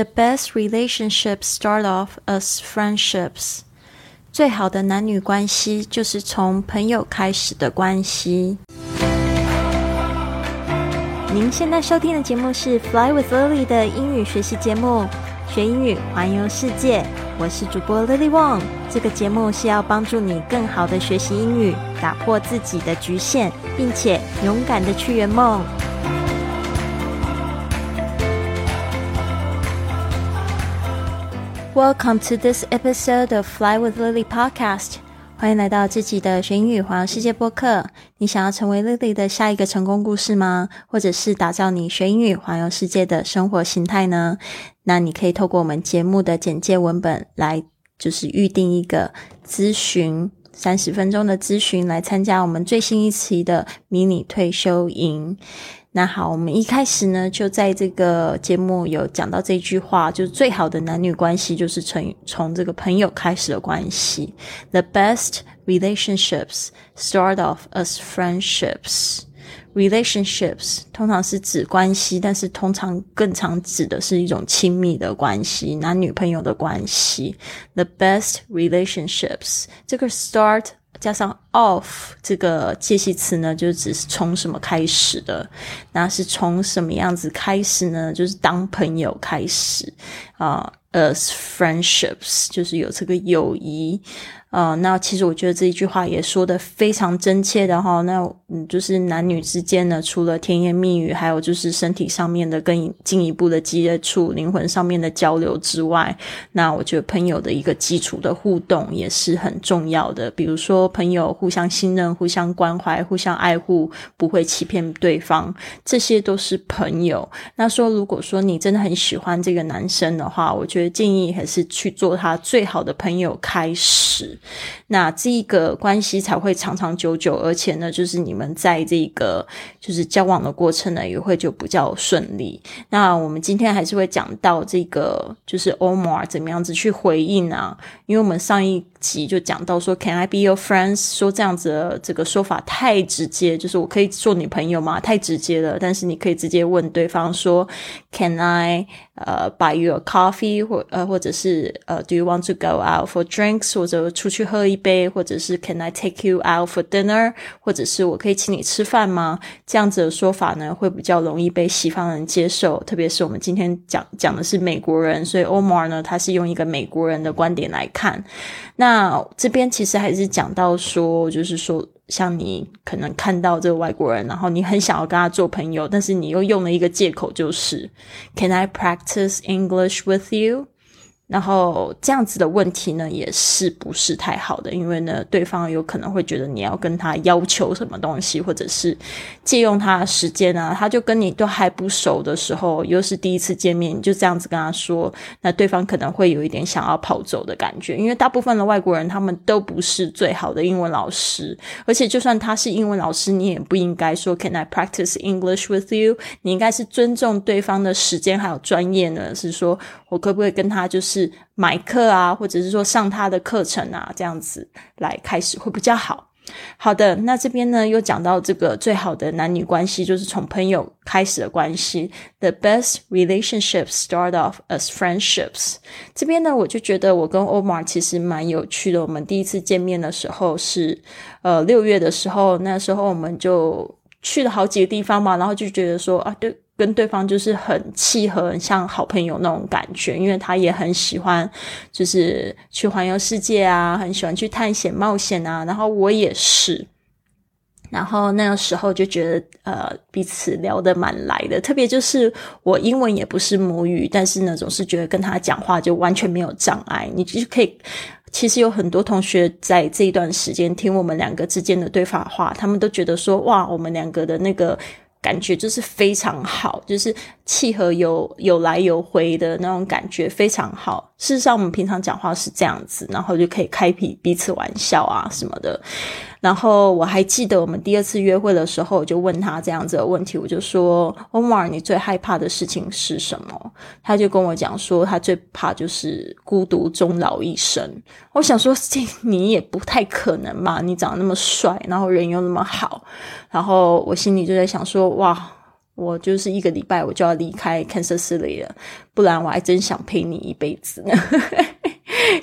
The best relationships start off as friendships. 最好的男女关系就是从朋友开始的关系。您现在收听的节目是《Fly with Lily》的英语学习节目，学英语环游世界。我是主播 Lily Wong。这个节目是要帮助你更好的学习英语，打破自己的局限，并且勇敢的去圆梦。Welcome to this episode of Fly with Lily podcast。欢迎来到自己的学英语环游世界播客。你想要成为 Lily 的下一个成功故事吗？或者是打造你学英语环游世界的生活形态呢？那你可以透过我们节目的简介文本来，就是预定一个咨询三十分钟的咨询，来参加我们最新一期的迷你退休营。那好，我们一开始呢，就在这个节目有讲到这句话，就是最好的男女关系就是从从这个朋友开始的关系。The best relationships start off as friendships. Relationships 通常是指关系，但是通常更常指的是一种亲密的关系，男女朋友的关系。The best relationships，这个 start。加上 Of 这个介系词呢，就只是从什么开始的？那是从什么样子开始呢？就是当朋友开始啊，as friendships 就是有这个友谊。呃，那其实我觉得这一句话也说的非常真切的哈。那嗯，就是男女之间呢，除了甜言蜜语，还有就是身体上面的更进一步的接触、灵魂上面的交流之外，那我觉得朋友的一个基础的互动也是很重要的。比如说，朋友互相信任、互相关怀、互相爱护，不会欺骗对方，这些都是朋友。那说，如果说你真的很喜欢这个男生的话，我觉得建议还是去做他最好的朋友开始。那这一个关系才会长长久久，而且呢，就是你们在这个就是交往的过程呢，也会就比较顺利。那我们今天还是会讲到这个，就是 Omar 怎么样子去回应啊？因为我们上一集就讲到说，Can I be your friends？说这样子的这个说法太直接，就是我可以做女朋友吗？太直接了。但是你可以直接问对方说，Can I？呃，buy you a coffee，或呃，或者是呃，Do you want to go out for drinks？或者出去喝一杯，或者是 Can I take you out for dinner？或者是我可以请你吃饭吗？这样子的说法呢，会比较容易被西方人接受。特别是我们今天讲讲的是美国人，所以 Omar 呢，他是用一个美国人的观点来看。那这边其实还是讲到说，就是说。像你可能看到这个外国人，然后你很想要跟他做朋友，但是你又用了一个借口，就是 Can I practice English with you？然后这样子的问题呢，也是不是太好的？因为呢，对方有可能会觉得你要跟他要求什么东西，或者是借用他的时间啊。他就跟你都还不熟的时候，又是第一次见面，你就这样子跟他说，那对方可能会有一点想要跑走的感觉。因为大部分的外国人他们都不是最好的英文老师，而且就算他是英文老师，你也不应该说 Can I practice English with you？你应该是尊重对方的时间还有专业呢，是说我可不可以跟他就是。买课啊，或者是说上他的课程啊，这样子来开始会比较好。好的，那这边呢又讲到这个最好的男女关系就是从朋友开始的关系。The best relationships start off as friendships。这边呢，我就觉得我跟 Omar 其实蛮有趣的。我们第一次见面的时候是呃六月的时候，那时候我们就去了好几个地方嘛，然后就觉得说啊，对。跟对方就是很契合，很像好朋友那种感觉，因为他也很喜欢，就是去环游世界啊，很喜欢去探险冒险啊，然后我也是，然后那个时候就觉得呃彼此聊得蛮来的，特别就是我英文也不是母语，但是呢总是觉得跟他讲话就完全没有障碍，你就可以，其实有很多同学在这一段时间听我们两个之间的对话，他们都觉得说哇，我们两个的那个。感觉就是非常好，就是契合有有来有回的那种感觉非常好。事实上，我们平常讲话是这样子，然后就可以开彼彼此玩笑啊什么的。然后我还记得我们第二次约会的时候，我就问他这样子的问题，我就说：“Omar，你最害怕的事情是什么？”他就跟我讲说，他最怕就是孤独终老一生。我想说，这你也不太可能嘛，你长得那么帅，然后人又那么好，然后我心里就在想说，哇。我就是一个礼拜我就要离开 Kansas City 了，不然我还真想陪你一辈子呢。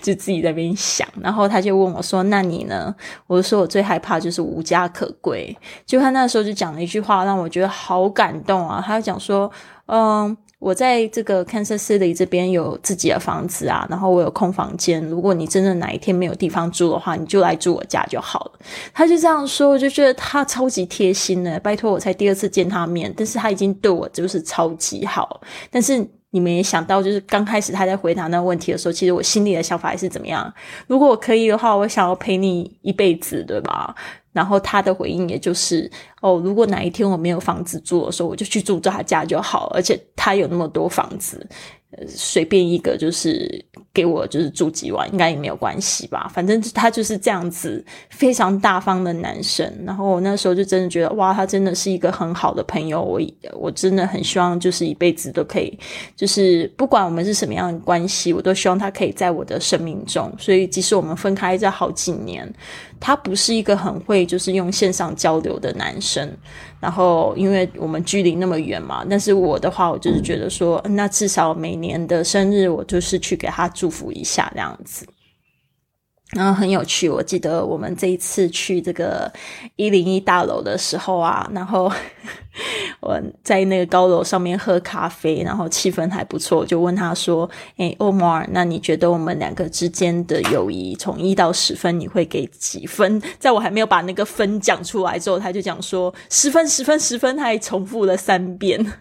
就自己在那边想，然后他就问我说：“那你呢？”我说：“我最害怕就是无家可归。”就他那时候就讲了一句话，让我觉得好感动啊！他就讲说：“嗯，我在这个 Kansas City 这边有自己的房子啊，然后我有空房间。如果你真的哪一天没有地方住的话，你就来住我家就好了。”他就这样说，我就觉得他超级贴心的。拜托，我才第二次见他面，但是他已经对我就是超级好，但是。你们也想到，就是刚开始他在回答那个问题的时候，其实我心里的想法是怎么样？如果我可以的话，我想要陪你一辈子，对吧？然后他的回应也就是，哦，如果哪一天我没有房子住的时候，我就去住他家就好，而且他有那么多房子。随便一个就是给我就是住几晚，应该也没有关系吧。反正他就是这样子非常大方的男生。然后我那时候就真的觉得，哇，他真的是一个很好的朋友。我我真的很希望就是一辈子都可以，就是不管我们是什么样的关系，我都希望他可以在我的生命中。所以即使我们分开这好几年。他不是一个很会就是用线上交流的男生，然后因为我们距离那么远嘛，但是我的话，我就是觉得说，那至少每年年的生日，我就是去给他祝福一下这样子。然后很有趣，我记得我们这一次去这个一零一大楼的时候啊，然后 我在那个高楼上面喝咖啡，然后气氛还不错，就问他说：“哎，欧摩尔，那你觉得我们两个之间的友谊从一到十分，你会给几分？”在我还没有把那个分讲出来之后，他就讲说：“十分，十分，十分。”他还重复了三遍，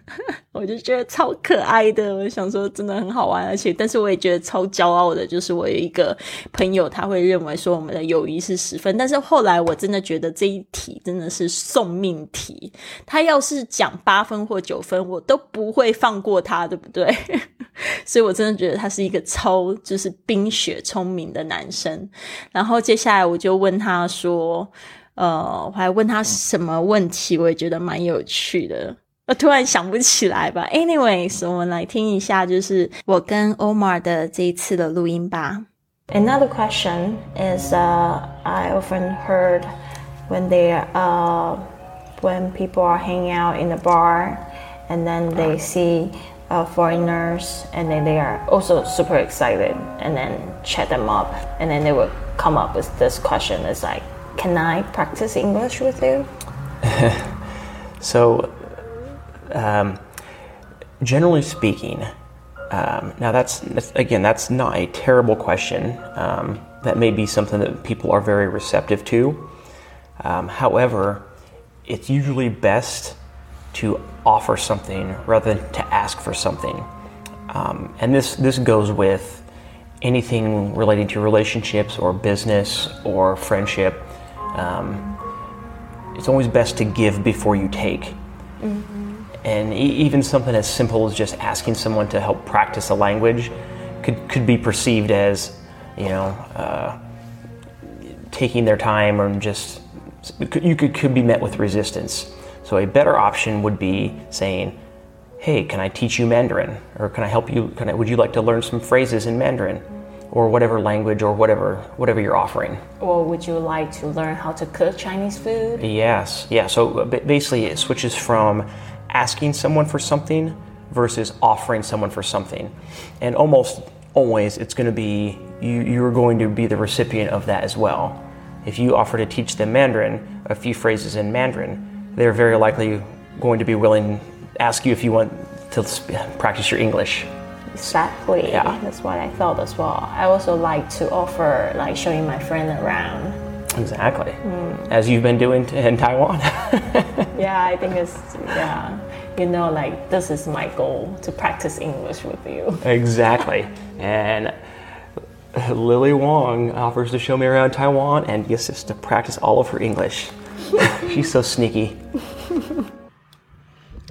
我就觉得超可爱的。我想说，真的很好玩，而且，但是我也觉得超骄傲的，就是我有一个朋友，他会。认为说我们的友谊是十分，但是后来我真的觉得这一题真的是送命题。他要是讲八分或九分，我都不会放过他，对不对？所以我真的觉得他是一个超就是冰雪聪明的男生。然后接下来我就问他说：“呃，我还问他什么问题？我也觉得蛮有趣的。我突然想不起来吧。Anyways，我们来听一下，就是我跟 Omar 的这一次的录音吧。” Another question is uh, I often heard when they uh, when people are hanging out in a bar and then they see uh, foreigners and then they are also super excited and then chat them up and then they would come up with this question. It's like can i practice english with you? So um, generally speaking um, now, that's, that's, again, that's not a terrible question. Um, that may be something that people are very receptive to. Um, however, it's usually best to offer something rather than to ask for something. Um, and this, this goes with anything relating to relationships or business or friendship. Um, it's always best to give before you take. Mm-hmm. And e- even something as simple as just asking someone to help practice a language could, could be perceived as, you know, uh, taking their time or just, you could, could be met with resistance. So a better option would be saying, hey, can I teach you Mandarin? Or can I help you, can I, would you like to learn some phrases in Mandarin? Or whatever language or whatever whatever you're offering. Or would you like to learn how to cook Chinese food? Yes, yeah. So basically, it switches from asking someone for something versus offering someone for something. And almost always it's going to be you, you're going to be the recipient of that as well. If you offer to teach them Mandarin, a few phrases in Mandarin, they're very likely going to be willing to ask you if you want to practice your English. Exactly. Yeah. That's what I thought as well. I also like to offer like showing my friend around. Exactly. Mm. As you've been doing in Taiwan. yeah, I think it's yeah. You know, like this is my goal to practice English with you. Exactly. and Lily Wong offers to show me around Taiwan and gets us to practice all of her English. She's so sneaky.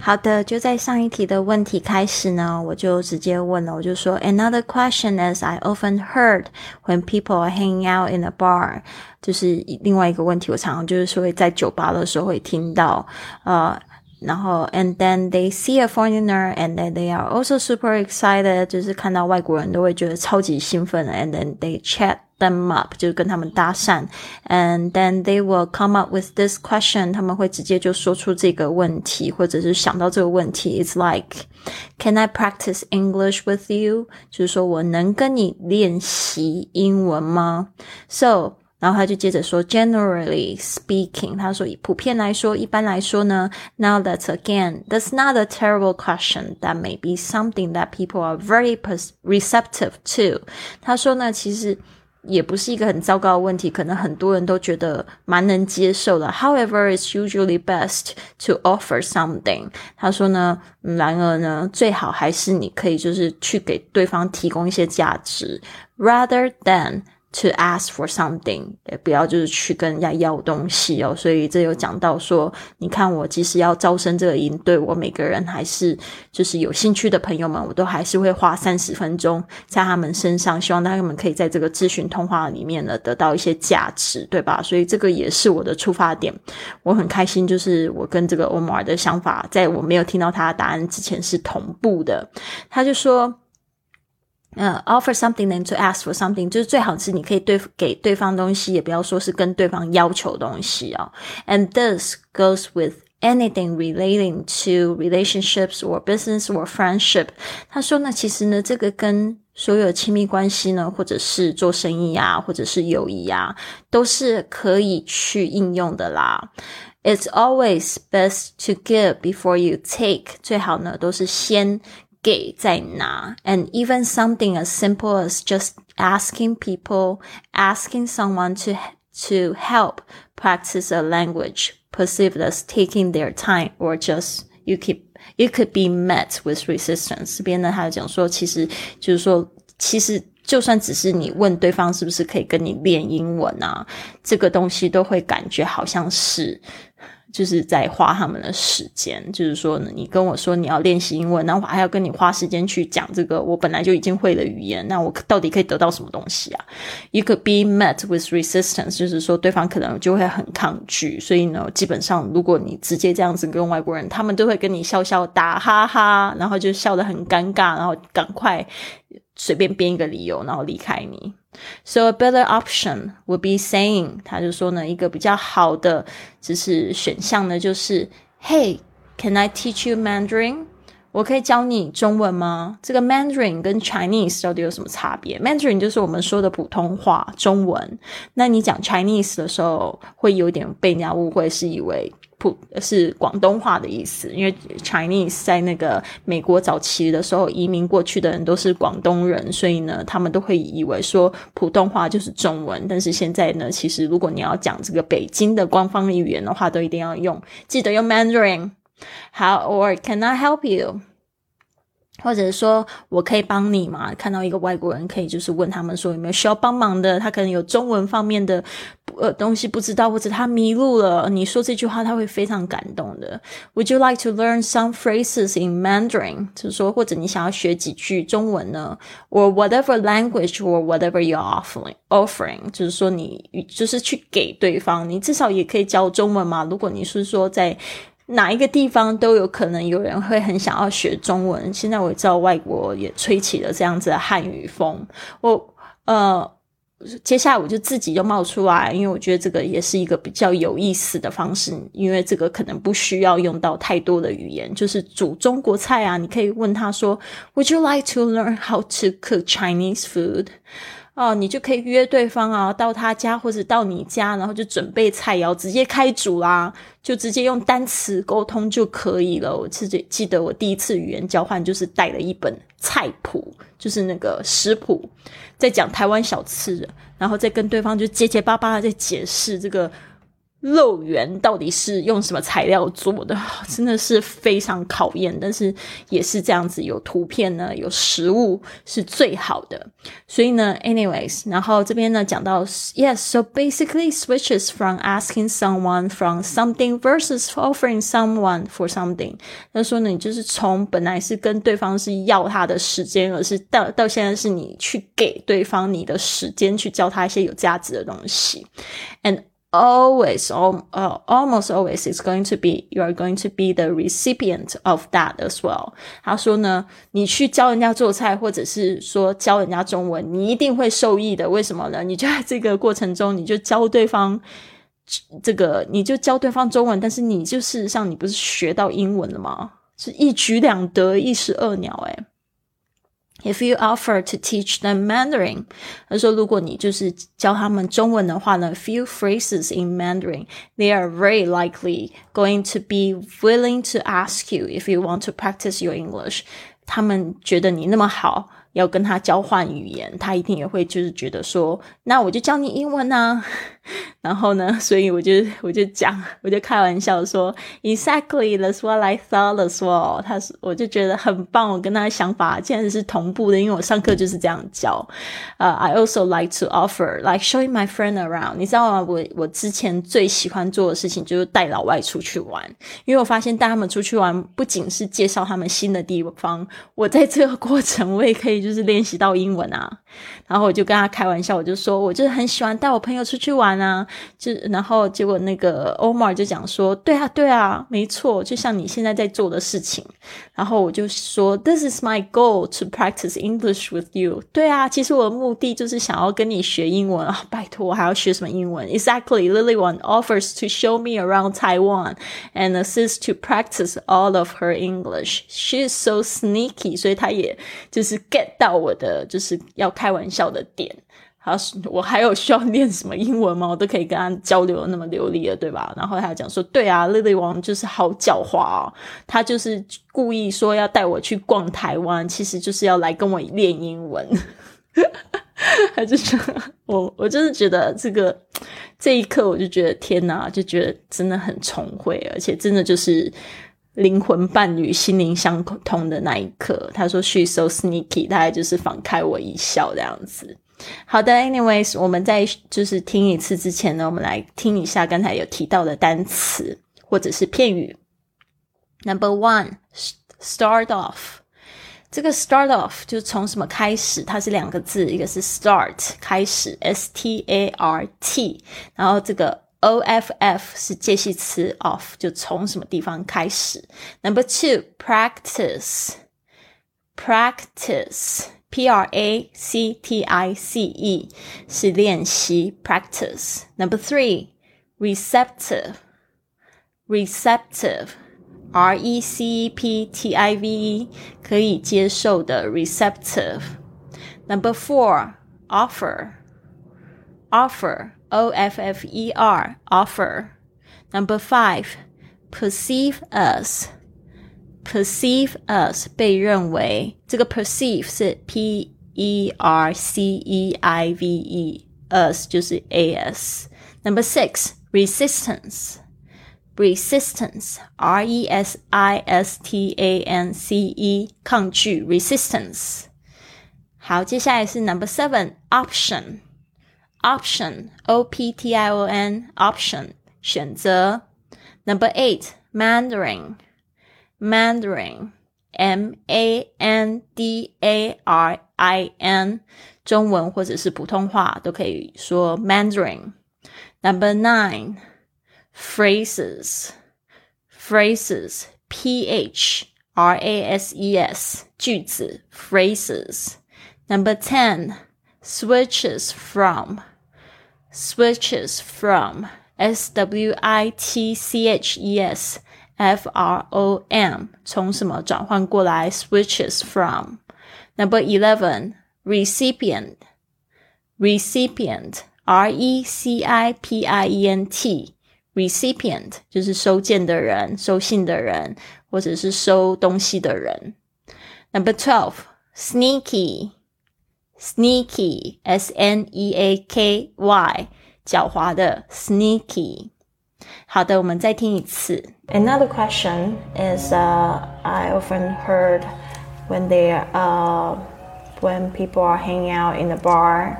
好的，就在上一题的问题开始呢，我就直接问了，我就说，Another question as I often heard when people are hanging out in a bar，就是另外一个问题，我常常就是说在酒吧的时候会听到，呃。然后，and then they see a foreigner, and then they are also super excited，就是看到外国人都会觉得超级兴奋，and then they chat them up，就是跟他们搭讪，and then they will come up with this question，他们会直接就说出这个问题，或者是想到这个问题，it's like。Can I practice English with you？就是说我能跟你练习英文吗？So 然后他就接着说，generally speaking，他说普遍来说，一般来说呢，now that's again, that's not a terrible question. That may be something that people are very receptive to. 他说呢，其实也不是一个很糟糕的问题，可能很多人都觉得蛮能接受的。However, it's usually best to offer something. 他说呢，然而呢，最好还是你可以就是去给对方提供一些价值，rather than To ask for something，也不要就是去跟人家要东西哦。所以这有讲到说，你看我即使要招生这个营对，我每个人还是就是有兴趣的朋友们，我都还是会花三十分钟在他们身上，希望他们可以在这个咨询通话里面呢得到一些价值，对吧？所以这个也是我的出发点。我很开心，就是我跟这个欧摩尔的想法，在我没有听到他的答案之前是同步的。他就说。呃，offer something then to ask for something，就是最好是你可以对给对方东西，也不要说是跟对方要求东西哦。And this goes with anything relating to relationships or business or friendship。他说呢，其实呢，这个跟所有亲密关系呢，或者是做生意啊，或者是友谊啊，都是可以去应用的啦。It's always best to give before you take。最好呢，都是先。 给在拿，and even something as simple as just asking people, asking someone to to help practice a language, perceived as taking their time or just you keep it could be met with resistance。这边呢，他讲说，其实就是说，其实就算只是你问对方是不是可以跟你练英文啊，这个东西都会感觉好像是。 就是在花他们的时间，就是说呢，你跟我说你要练习英文，然后我还要跟你花时间去讲这个我本来就已经会的语言，那我到底可以得到什么东西啊？You could be met with resistance，就是说对方可能就会很抗拒，所以呢，基本上如果你直接这样子跟外国人，他们都会跟你笑笑打哈哈，然后就笑得很尴尬，然后赶快随便编一个理由，然后离开你。So a better option would be saying，他就说呢，一个比较好的就是选项呢，就是 Hey，can I teach you Mandarin？我可以教你中文吗？这个 Mandarin 跟 Chinese 到底有什么差别？Mandarin 就是我们说的普通话中文，那你讲 Chinese 的时候，会有点被人家误会，是以为。普是广东话的意思，因为 Chinese 在那个美国早期的时候移民过去的人都是广东人，所以呢，他们都会以为说普通话就是中文。但是现在呢，其实如果你要讲这个北京的官方语言的话，都一定要用，记得用 Mandarin。好，or can I help you？或者说我可以帮你嘛？看到一个外国人，可以就是问他们说有没有需要帮忙的，他可能有中文方面的呃东西不知道，或者他迷路了。你说这句话，他会非常感动的。Would you like to learn some phrases in Mandarin？就是说，或者你想要学几句中文呢？Or whatever language or whatever you're offering offering，就是说你就是去给对方，你至少也可以教中文嘛。如果你是说在。哪一个地方都有可能有人会很想要学中文。现在我知道外国也吹起了这样子的汉语风。我呃，接下来我就自己就冒出来，因为我觉得这个也是一个比较有意思的方式，因为这个可能不需要用到太多的语言，就是煮中国菜啊。你可以问他说：“Would you like to learn how to cook Chinese food？” 哦，你就可以约对方啊，到他家或者到你家，然后就准备菜肴，直接开煮啦，就直接用单词沟通就可以了。我自己记得我第一次语言交换就是带了一本菜谱，就是那个食谱，在讲台湾小吃，然后再跟对方就结结巴巴的在解释这个。肉圆到底是用什么材料做的？真的是非常考验，但是也是这样子，有图片呢，有实物是最好的。所以呢，anyways，然后这边呢讲到，yes，so basically switches from asking someone from something versus offering someone for something。他说呢，你就是从本来是跟对方是要他的时间，而是到到现在是你去给对方你的时间，去教他一些有价值的东西，and。Always, al uh, almost always, is going to be you are going to be the recipient of that as well. 他说呢，你去教人家做菜，或者是说教人家中文，你一定会受益的。为什么呢？你就在这个过程中，你就教对方这个，你就教对方中文，但是你就事实上你不是学到英文了吗？是一举两得，一石二鸟，诶 If you offer to teach them Mandarin，他说，如果你就是教他们中文的话呢，few phrases in Mandarin, they are very likely going to be willing to ask you if you want to practice your English。他们觉得你那么好，要跟他交换语言，他一定也会就是觉得说，那我就教你英文呐。 然后呢，所以我就我就讲，我就开玩笑说，Exactly that's what I thought as well。他是我就觉得很棒，我跟他的想法竟然是同步的，因为我上课就是这样教。呃、，I also like to offer like showing my friend around。你知道吗？我我之前最喜欢做的事情就是带老外出去玩，因为我发现带他们出去玩，不仅是介绍他们新的地方，我在这个过程我也可以就是练习到英文啊。然后我就跟他开玩笑，我就说，我就是很喜欢带我朋友出去玩啊。就然后结果那个 Omar 就讲说，对啊，对啊，没错，就像你现在在做的事情。然后我就说，This is my goal to practice English with you。对啊，其实我的目的就是想要跟你学英文啊。拜托，我还要学什么英文？Exactly, Lily One offers to show me around Taiwan and assist to practice all of her English. She is so sneaky，所以她也就是 get 到我的就是要开玩笑的点。 他我还有需要练什么英文吗？我都可以跟他交流那么流利了，对吧？然后他讲说，对啊，丽丽王就是好狡猾哦，他就是故意说要带我去逛台湾，其实就是要来跟我练英文。他就是我，我就是觉得这个这一刻，我就觉得天哪，就觉得真的很重会，而且真的就是灵魂伴侣、心灵相通的那一刻。他说 “She's so sneaky”，大概就是放开我一笑这样子。好的，anyways，我们在就是听一次之前呢，我们来听一下刚才有提到的单词或者是片语。Number one，start off。这个 start off 就从什么开始？它是两个字，一个是 start 开始，s t a r t，然后这个 o f f 是介系词 off，就从什么地方开始。Number two，practice，practice。P R A C T I C E 是练习 practice. Number three, receptive, receptive, R E C E P T I V E 可以接受的 receptive. Number four, offer, offer, O F F E R, offer. Number five, perceive us perceive us 被认为，这个 perceive 是 p e r c e i v e，us 就是 a s。Number six resistance resistance r e s i s t a n c e 抗拒 resistance。好，接下来是 number seven option option o p t i o n option 选择。Number eight Mandarin Mandarin, M A N D A R I N，中文或者是普通话都可以说 Mandarin。Number nine, phrases, phrases, P H R A S E S，句子 phrases。Number ten, switches from, switches from, S W I T C H E S。 F R O M 从什么转换过来？Switches from. Number eleven, recipient, recipient, R E C I P I E N T, recipient 就是收件的人、收信的人，或者是收东西的人。Number twelve, sneaky, sneaky, S N E A K Y，狡猾的 sneaky。 好的，我们再听一次。Another question is, uh, I often heard when they, uh, when people are hanging out in the bar,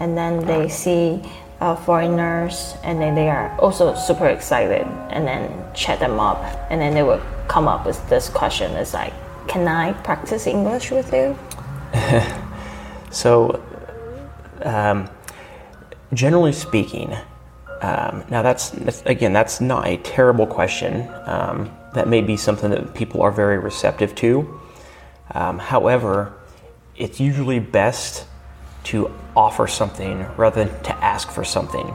and then they see uh, foreigners, and then they are also super excited, and then chat them up, and then they will come up with this question: It's like, can I practice English with you? so, um, generally speaking um, now, that's, that's again, that's not a terrible question. Um, that may be something that people are very receptive to. Um, however, it's usually best to offer something rather than to ask for something.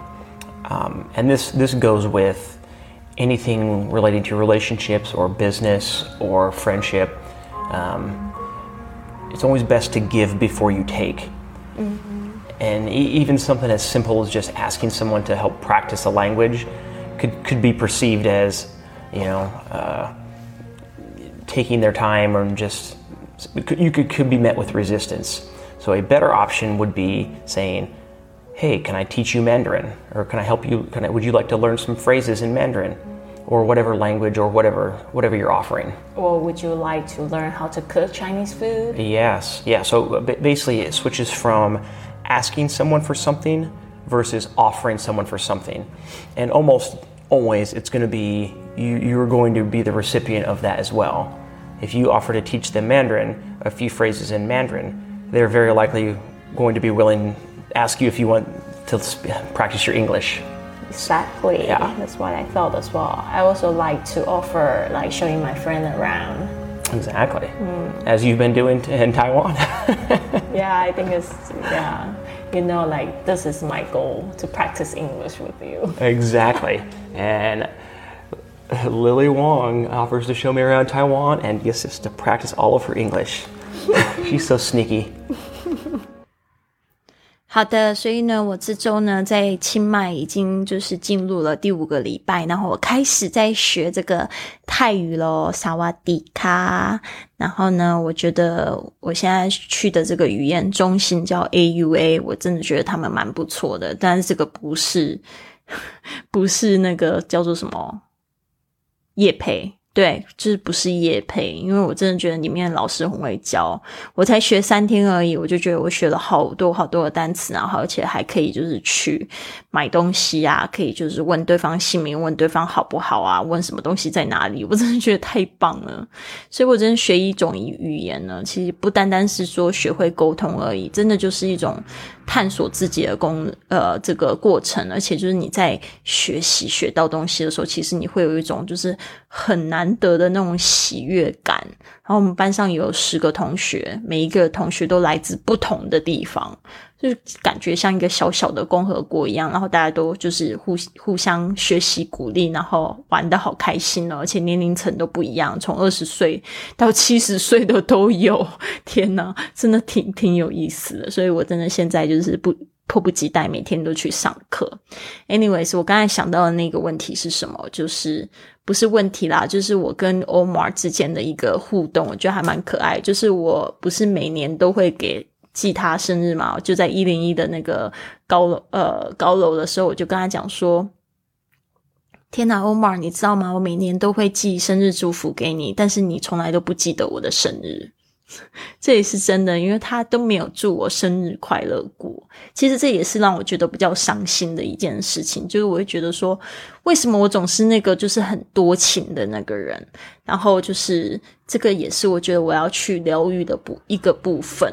Um, and this, this goes with anything relating to relationships or business or friendship. Um, it's always best to give before you take. And e- even something as simple as just asking someone to help practice a language could, could be perceived as, you know, uh, taking their time or just you could, could be met with resistance. So a better option would be saying, "Hey, can I teach you Mandarin? Or can I help you? Can I, would you like to learn some phrases in Mandarin, or whatever language or whatever whatever you're offering?" Or would you like to learn how to cook Chinese food? Yes, yeah. So basically, it switches from asking someone for something versus offering someone for something, and almost always it's going to be you. You're going to be the recipient of that as well. If you offer to teach them Mandarin, a few phrases in Mandarin, they're very likely going to be willing to ask you if you want to sp- practice your English. Exactly. Yeah. That's what I felt as well. I also like to offer like showing my friend around. Exactly, mm. as you've been doing t- in Taiwan. Yeah, I think it's yeah. You know, like this is my goal to practice English with you. Exactly. And Lily Wong offers to show me around Taiwan and gets us to practice all of her English. She's so sneaky. 好的，所以呢，我这周呢在清迈已经就是进入了第五个礼拜，然后我开始在学这个泰语喽，萨瓦迪卡。然后呢，我觉得我现在去的这个语言中心叫 AUA，我真的觉得他们蛮不错的，但是这个不是 不是那个叫做什么叶配。对，就是不是叶配，因为我真的觉得里面老师很会教。我才学三天而已，我就觉得我学了好多好多的单词，然后而且还可以就是去买东西啊，可以就是问对方姓名，问对方好不好啊，问什么东西在哪里，我真的觉得太棒了。所以我真的学一种语言呢，其实不单单是说学会沟通而已，真的就是一种探索自己的功呃这个过程，而且就是你在学习学到东西的时候，其实你会有一种就是很难得的那种喜悦感。然后我们班上有十个同学，每一个同学都来自不同的地方，就是感觉像一个小小的共和国一样。然后大家都就是互互相学习鼓励，然后玩的好开心哦，而且年龄层都不一样，从二十岁到七十岁的都有。天哪，真的挺挺有意思的。所以我真的现在就是不。迫不及待每天都去上课。Anyways，我刚才想到的那个问题是什么？就是不是问题啦，就是我跟 Omar 之间的一个互动，我觉得还蛮可爱。就是我不是每年都会给记他生日嘛，就在一零一的那个高楼呃高楼的时候，我就跟他讲说。天呐，Omar，你知道吗？我每年都会寄生日祝福给你，但是你从来都不记得我的生日。这也是真的，因为他都没有祝我生日快乐过。其实这也是让我觉得比较伤心的一件事情，就是我会觉得说，为什么我总是那个就是很多情的那个人？然后就是这个也是我觉得我要去疗愈的部一个部分，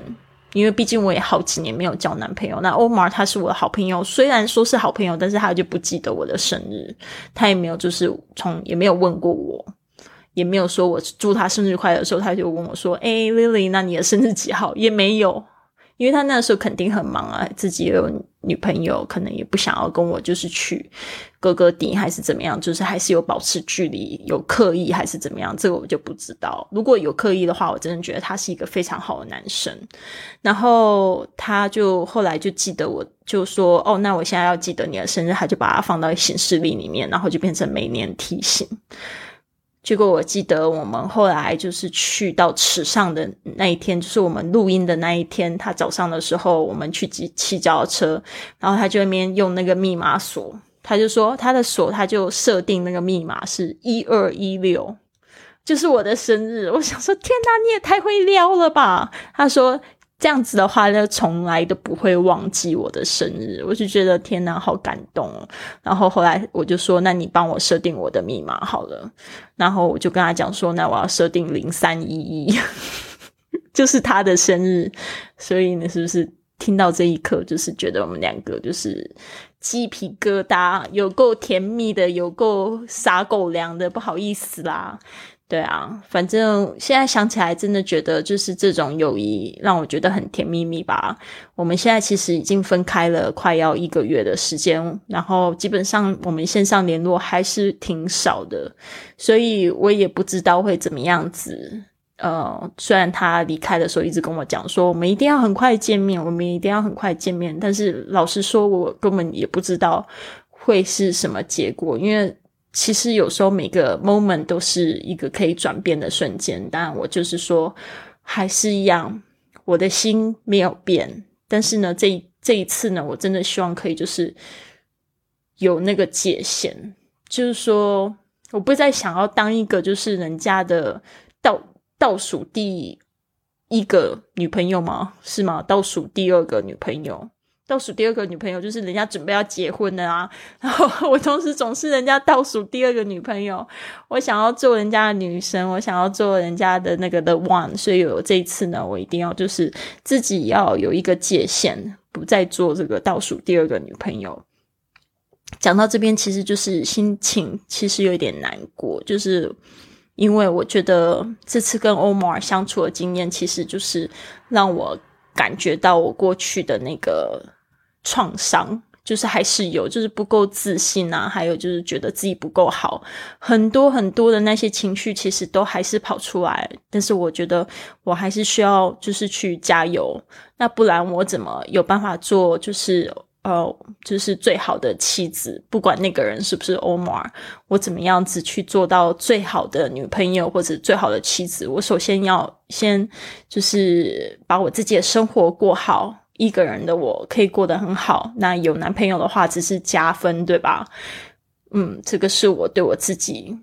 因为毕竟我也好几年没有交男朋友。那 Omar 他是我的好朋友，虽然说是好朋友，但是他就不记得我的生日，他也没有就是从也没有问过我。也没有说我祝他生日快乐的时候，他就问我说：“哎、l i l y 那你的生日几号？”也没有，因为他那时候肯定很忙啊，自己也有女朋友，可能也不想要跟我就是去哥哥底还是怎么样，就是还是有保持距离，有刻意还是怎么样，这个我就不知道。如果有刻意的话，我真的觉得他是一个非常好的男生。然后他就后来就记得我，就说：“哦，那我现在要记得你的生日。”他就把它放到行事历里面，然后就变成每年提醒。结果我记得我们后来就是去到池上的那一天，就是我们录音的那一天。他早上的时候，我们去骑骑脚踏车，然后他就那边用那个密码锁，他就说他的锁他就设定那个密码是一二一六，就是我的生日。我想说，天哪，你也太会撩了吧！他说。这样子的话呢，从来都不会忘记我的生日，我就觉得天哪，好感动。然后后来我就说，那你帮我设定我的密码好了。然后我就跟他讲说，那我要设定零三一一，就是他的生日。所以你，是不是听到这一刻，就是觉得我们两个就是鸡皮疙瘩，有够甜蜜的，有够撒狗粮的，不好意思啦。对啊，反正现在想起来，真的觉得就是这种友谊让我觉得很甜蜜蜜吧。我们现在其实已经分开了快要一个月的时间，然后基本上我们线上联络还是挺少的，所以我也不知道会怎么样子。呃，虽然他离开的时候一直跟我讲说，我们一定要很快见面，我们一定要很快见面，但是老实说，我根本也不知道会是什么结果，因为。其实有时候每个 moment 都是一个可以转变的瞬间，当然我就是说还是一样，我的心没有变。但是呢，这这一次呢，我真的希望可以就是有那个界限，就是说我不再想要当一个就是人家的倒倒数第一个女朋友吗？是吗？倒数第二个女朋友。倒数第二个女朋友就是人家准备要结婚的啊，然后我同时总是人家倒数第二个女朋友，我想要做人家的女神，我想要做人家的那个的 one，所以我这一次呢，我一定要就是自己要有一个界限，不再做这个倒数第二个女朋友。讲到这边，其实就是心情其实有一点难过，就是因为我觉得这次跟欧摩尔相处的经验，其实就是让我感觉到我过去的那个。创伤就是还是有，就是不够自信啊，还有就是觉得自己不够好，很多很多的那些情绪其实都还是跑出来。但是我觉得我还是需要就是去加油，那不然我怎么有办法做就是呃就是最好的妻子？不管那个人是不是欧摩尔，我怎么样子去做到最好的女朋友或者最好的妻子？我首先要先就是把我自己的生活过好。一个人的我可以过得很好，那有男朋友的话只是加分，对吧？嗯，这个是我对我自己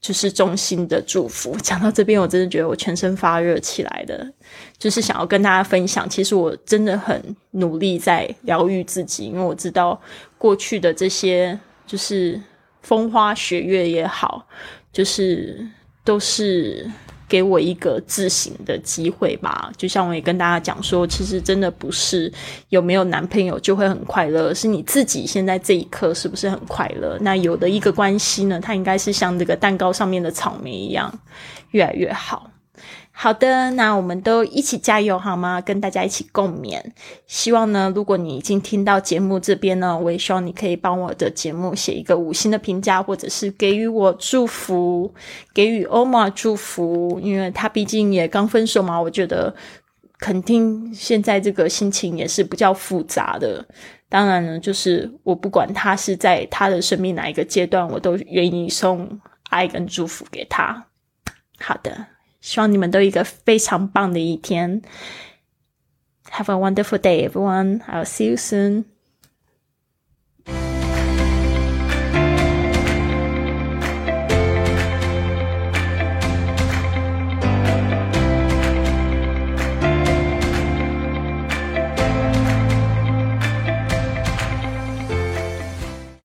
就是衷心的祝福。讲到这边，我真的觉得我全身发热起来的，就是想要跟大家分享。其实我真的很努力在疗愈自己，因为我知道过去的这些就是风花雪月也好，就是都是。给我一个自省的机会吧，就像我也跟大家讲说，其实真的不是有没有男朋友就会很快乐，是你自己现在这一刻是不是很快乐？那有的一个关系呢，它应该是像这个蛋糕上面的草莓一样，越来越好。好的，那我们都一起加油好吗？跟大家一起共勉。希望呢，如果你已经听到节目这边呢，我也希望你可以帮我的节目写一个五星的评价，或者是给予我祝福，给予欧玛祝福，因为他毕竟也刚分手嘛。我觉得肯定现在这个心情也是比较复杂的。当然呢，就是我不管他是在他的生命哪一个阶段，我都愿意送爱跟祝福给他。好的。希望你们都一个非常棒的一天。Have a wonderful day, everyone. I'll see you soon.